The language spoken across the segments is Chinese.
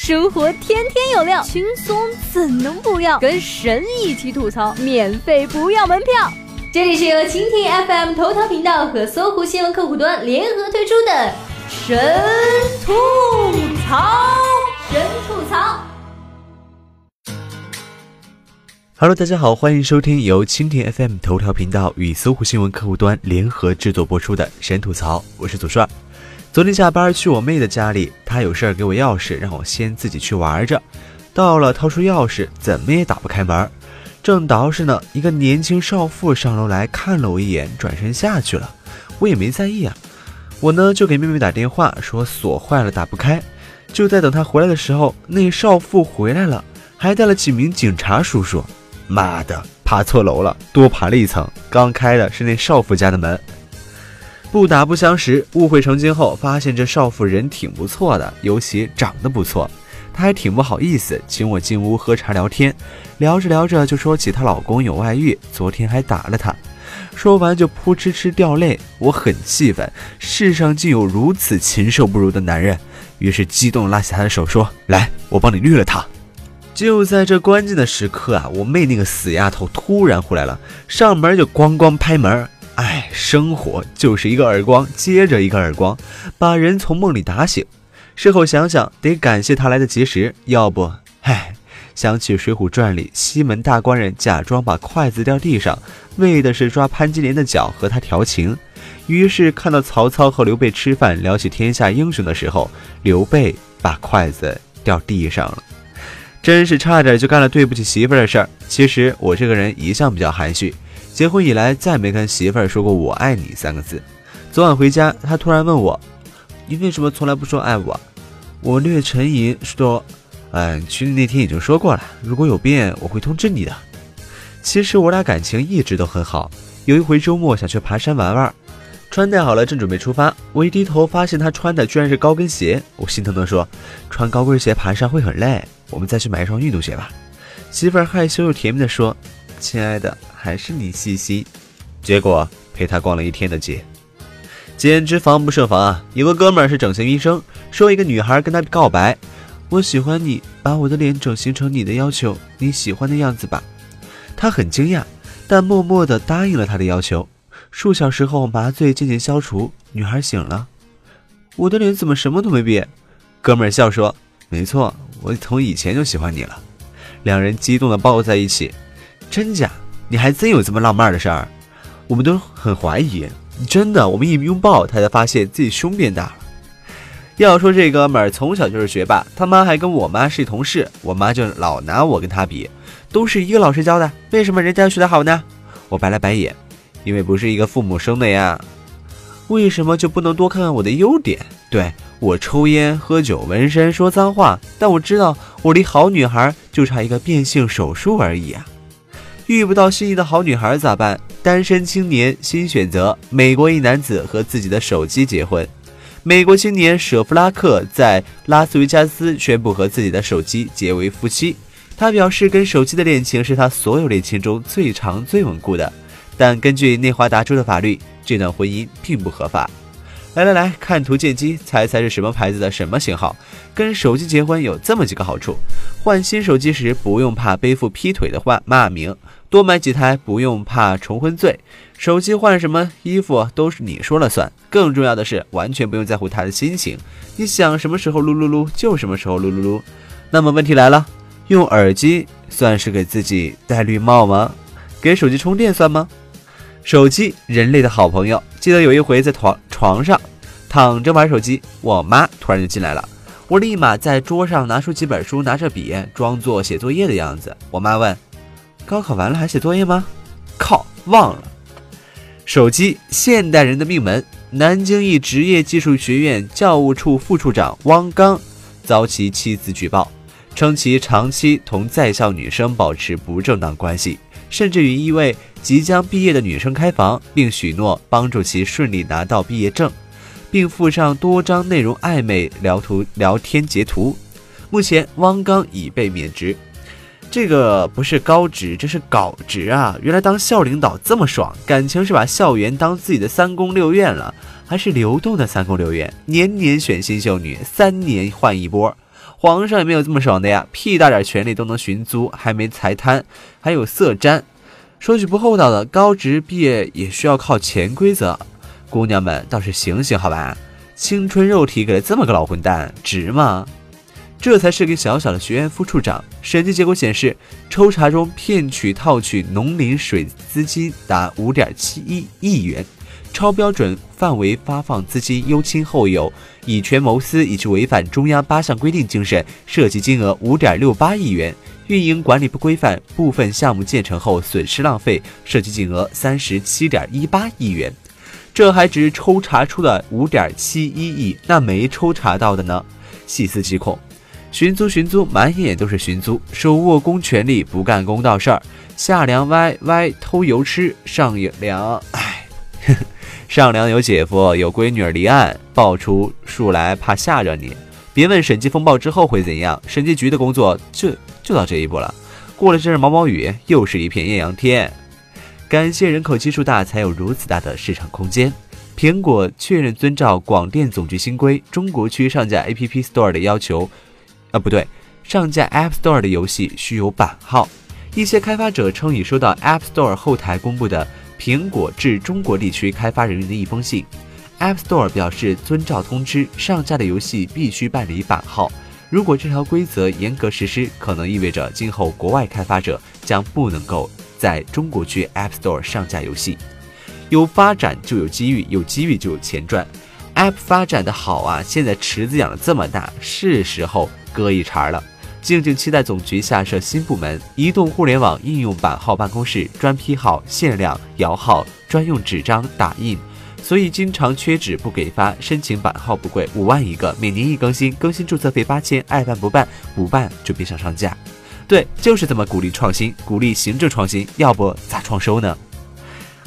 生活天天有料，轻松怎能不要？跟神一起吐槽，免费不要门票。这里是由蜻蜓 FM 头条频道和搜狐新闻客户端联合推出的神吐槽，神吐槽。Hello，大家好，欢迎收听由蜻蜓 FM 头条频道与搜狐新闻客户端联合制作播出的《神吐槽》，我是祖帅。昨天下班去我妹的家里，她有事儿给我钥匙，让我先自己去玩着。到了，掏出钥匙，怎么也打不开门。正捯饬呢，一个年轻少妇上楼来看了我一眼，转身下去了。我也没在意啊。我呢就给妹妹打电话，说锁坏了，打不开。就在等她回来的时候，那少妇回来了，还带了几名警察叔叔。妈的，爬错楼了，多爬了一层。刚开的是那少妇家的门。不打不相识，误会成金后，发现这少妇人挺不错的，尤其长得不错。她还挺不好意思，请我进屋喝茶聊天。聊着聊着就说起她老公有外遇，昨天还打了她。说完就扑哧哧掉泪。我很气愤，世上竟有如此禽兽不如的男人。于是激动拉起她的手说：“来，我帮你绿了他。”就在这关键的时刻啊，我妹那个死丫头突然回来了，上门就咣咣拍门。哎，生活就是一个耳光接着一个耳光，把人从梦里打醒。事后想想，得感谢他来得及时，要不，唉，想起《水浒传》里西门大官人假装把筷子掉地上，为的是抓潘金莲的脚和他调情。于是看到曹操和刘备吃饭聊起天下英雄的时候，刘备把筷子掉地上了。真是差点就干了对不起媳妇儿的事儿。其实我这个人一向比较含蓄，结婚以来再没跟媳妇儿说过“我爱你”三个字。昨晚回家，她突然问我：“你为什么从来不说爱我？”我略沉吟说：“嗯，去那天已经说过了，如果有变，我会通知你的。”其实我俩感情一直都很好。有一回周末想去爬山玩玩，穿戴好了正准备出发，我一低头发现她穿的居然是高跟鞋，我心疼地说：“穿高跟鞋爬山会很累。”我们再去买一双运动鞋吧。媳妇儿害羞又甜蜜地说：“亲爱的，还是你细心。”结果陪她逛了一天的街，简直防不胜防啊！有个哥们儿是整形医生，说一个女孩跟他告白：“我喜欢你，把我的脸整形成你的要求，你喜欢的样子吧。”他很惊讶，但默默地答应了他的要求。数小时后，麻醉渐渐消除，女孩醒了。我的脸怎么什么都没变？哥们儿笑说：“没错。”我从以前就喜欢你了，两人激动地抱在一起。真假？你还真有这么浪漫的事儿？我们都很怀疑。真的，我们一拥抱，他才发现自己胸变大了。要说这哥们儿从小就是学霸，他妈还跟我妈是同事，我妈就老拿我跟他比，都是一个老师教的，为什么人家学得好呢？我白了白眼，因为不是一个父母生的呀。为什么就不能多看看我的优点？对。我抽烟、喝酒、纹身、说脏话，但我知道我离好女孩就差一个变性手术而已啊！遇不到心仪的好女孩咋办？单身青年新选择：美国一男子和自己的手机结婚。美国青年舍弗拉克在拉斯维加斯宣布和自己的手机结为夫妻。他表示，跟手机的恋情是他所有恋情中最长、最稳固的。但根据内华达州的法律，这段婚姻并不合法。来来来看图鉴机，猜猜是什么牌子的什么型号？跟手机结婚有这么几个好处：换新手机时不用怕背负劈腿的话骂名，多买几台不用怕重婚罪。手机换什么衣服都是你说了算。更重要的是，完全不用在乎他的心情，你想什么时候撸撸撸就什么时候撸撸撸。那么问题来了，用耳机算是给自己戴绿帽吗？给手机充电算吗？手机，人类的好朋友。记得有一回在床床上躺着玩手机，我妈突然就进来了。我立马在桌上拿出几本书，拿着笔，装作写作业的样子。我妈问：“高考完了还写作业吗？”靠，忘了。手机，现代人的命门。南京一职业技术学院教务处副处长汪刚遭其妻子举报，称其长期同在校女生保持不正当关系。甚至与一位即将毕业的女生开房，并许诺帮助其顺利拿到毕业证，并附上多张内容暧昧聊图聊天截图。目前，汪刚已被免职。这个不是高职，这是搞职啊！原来当校领导这么爽，感情是把校园当自己的三宫六院了，还是流动的三宫六院，年年选新秀女，三年换一波。皇上也没有这么爽的呀，屁大点权力都能寻租，还没财贪，还有色沾。说句不厚道的，高职毕业也需要靠潜规则。姑娘们倒是醒醒好吧，青春肉体给了这么个老混蛋，值吗？这才是个小小的学院副处长。审计结果显示，抽查中骗取套取农林水资金达五点七一亿元，超标准范围发放资金优亲后有以权谋私以及违反中央八项规定精神，涉及金额五点六八亿元。运营管理不规范，部分项目建成后损失浪费，涉及金额三十七点一八亿元。这还只抽查出了五点七一亿，那没抽查到的呢？细思极恐。寻租寻租，满眼都是寻租，手握公权力不干公道事儿，下梁歪歪偷油吃，上梁唉，上梁有姐夫有闺女离岸，爆出数来怕吓着你。别问审计风暴之后会怎样，审计局的工作就。就到这一步了，过了这阵毛毛雨，又是一片艳阳天。感谢人口基数大，才有如此大的市场空间。苹果确认遵照广电总局新规，中国区上架 App Store 的要求，啊不对，上架 App Store 的游戏需有版号。一些开发者称已收到 App Store 后台公布的苹果至中国地区开发人员的一封信，App Store 表示遵照通知，上架的游戏必须办理版号。如果这条规则严格实施，可能意味着今后国外开发者将不能够在中国区 App Store 上架游戏。有发展就有机遇，有机遇就有钱赚。App 发展的好啊，现在池子养的这么大，是时候割一茬了。静静期待总局下设新部门——移动互联网应用版号办公室，专批号、限量摇号、专用纸张打印。所以经常缺纸不给发，申请版号不贵，五万一个，每年一更新，更新注册费八千，爱办不办，不办就别想上架。对，就是这么鼓励创新，鼓励行政创新，要不咋创收呢？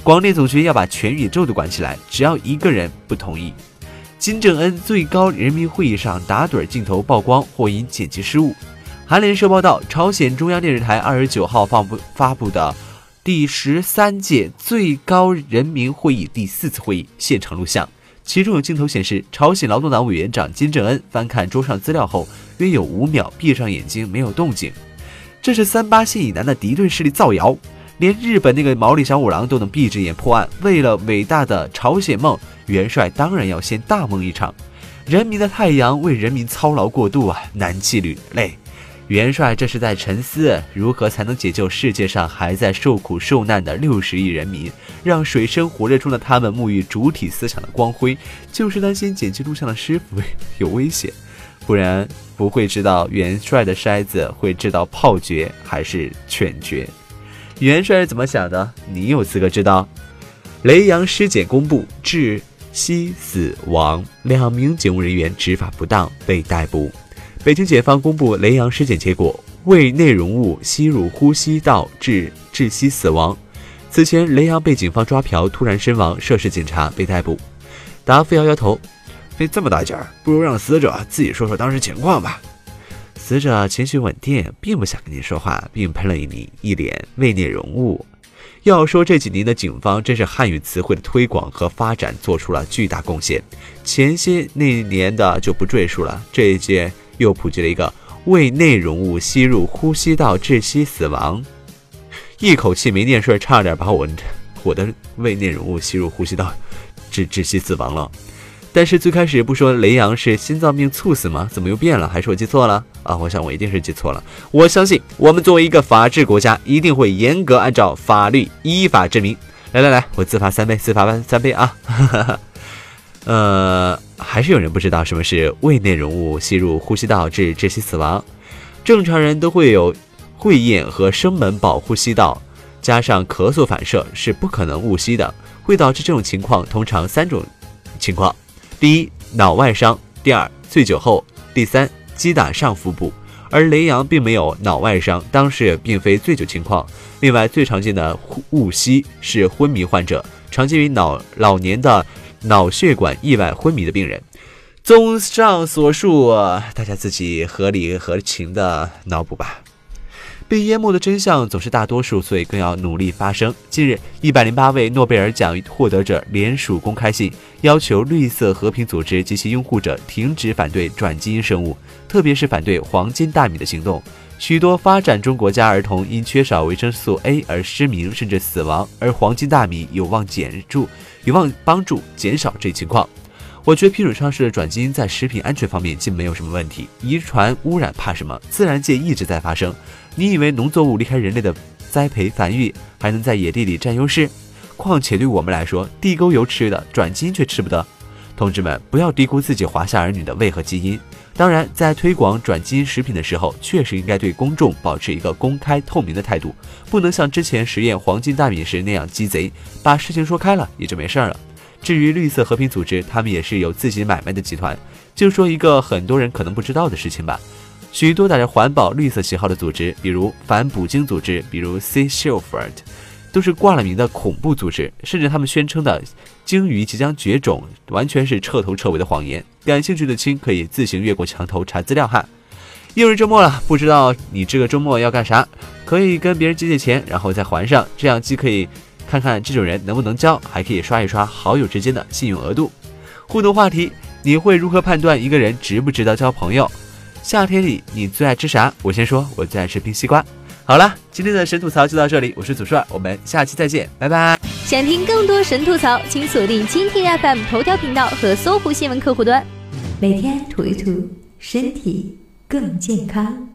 广电总局要把全宇宙都管起来，只要一个人不同意。金正恩最高人民会议上打盹镜头曝光，或因剪辑失误。韩联社报道，朝鲜中央电视台二十九号发布发布的。第十三届最高人民会议第四次会议现场录像，其中有镜头显示，朝鲜劳动党委员长金正恩翻看桌上资料后，约有五秒闭上眼睛，没有动静。这是三八线以南的敌对势力造谣，连日本那个毛利小五郎都能闭着眼破案。为了伟大的朝鲜梦，元帅当然要先大梦一场。人民的太阳为人民操劳过度啊，难气履累。元帅这是在沉思，如何才能解救世界上还在受苦受难的六十亿人民，让水深火热中的他们沐浴主体思想的光辉，就是担心剪辑录像的师傅有危险，不然不会知道元帅的筛子会知道炮决还是犬决。元帅是怎么想的？你有资格知道？雷阳尸检公布至吸死亡，两名警务人员执法不当被逮捕。北京检方公布雷阳尸检结果，胃内容物吸入呼吸道致窒息死亡。此前，雷阳被警方抓嫖突然身亡，涉事警察被逮捕。答复摇摇头，费这么大劲儿，不如让死者自己说说当时情况吧。死者情绪稳定，并不想跟你说话，并喷了一你一脸胃内容物。要说这几年的警方真是汉语词汇的推广和发展做出了巨大贡献。前些那年的就不赘述了，这一届。又普及了一个胃内容物吸入呼吸道窒息死亡，一口气没念顺，差点把我我的胃内容物吸入呼吸道窒窒息死亡了。但是最开始不说雷阳是心脏病猝死吗？怎么又变了？还是我记错了啊？我想我一定是记错了。我相信我们作为一个法治国家，一定会严格按照法律依法治民。来来来，我自罚三杯，自罚三杯啊！呃。还是有人不知道什么是胃内容物吸入呼吸道致窒息死亡。正常人都会有会厌和声门保呼吸道，加上咳嗽反射是不可能误吸的，会导致这种情况。通常三种情况：第一，脑外伤；第二，醉酒后；第三，击打上腹部。而雷阳并没有脑外伤，当时也并非醉酒情况。另外，最常见的误吸是昏迷患者，常见于脑老年的。脑血管意外昏迷的病人。综上所述，大家自己合理合情的脑补吧。被淹没的真相总是大多数，所以更要努力发声。近日，一百零八位诺贝尔奖获得者联署公开信，要求绿色和平组织及其拥护者停止反对转基因生物，特别是反对黄金大米的行动。许多发展中国家儿童因缺少维生素 A 而失明甚至死亡，而黄金大米有望减助，有望帮助减少这一情况。我觉得批准上市的转基因在食品安全方面竟没有什么问题，遗传污染怕什么？自然界一直在发生。你以为农作物离开人类的栽培繁育，还能在野地里占优势？况且对我们来说，地沟油吃的，转基因却吃不得。同志们，不要低估自己华夏儿女的胃和基因。当然，在推广转基因食品的时候，确实应该对公众保持一个公开透明的态度，不能像之前实验黄金大米时那样鸡贼，把事情说开了也就没事儿了。至于绿色和平组织，他们也是有自己买卖的集团。就说一个很多人可能不知道的事情吧，许多打着环保、绿色旗号的组织，比如反捕鲸组织，比如 Sea Shepherd，都是挂了名的恐怖组织。甚至他们宣称的鲸鱼即将绝种，完全是彻头彻尾的谎言。感兴趣的亲可以自行越过墙头查资料哈。又是周末了，不知道你这个周末要干啥？可以跟别人借借钱，然后再还上，这样既可以。看看这种人能不能交，还可以刷一刷好友之间的信用额度。互动话题：你会如何判断一个人值不值得交朋友？夏天里你最爱吃啥？我先说，我最爱吃冰西瓜。好了，今天的神吐槽就到这里，我是祖帅，我们下期再见，拜拜。想听更多神吐槽，请锁定蜻蜓 FM 头条频道和搜狐新闻客户端，每天吐一吐，身体更健康。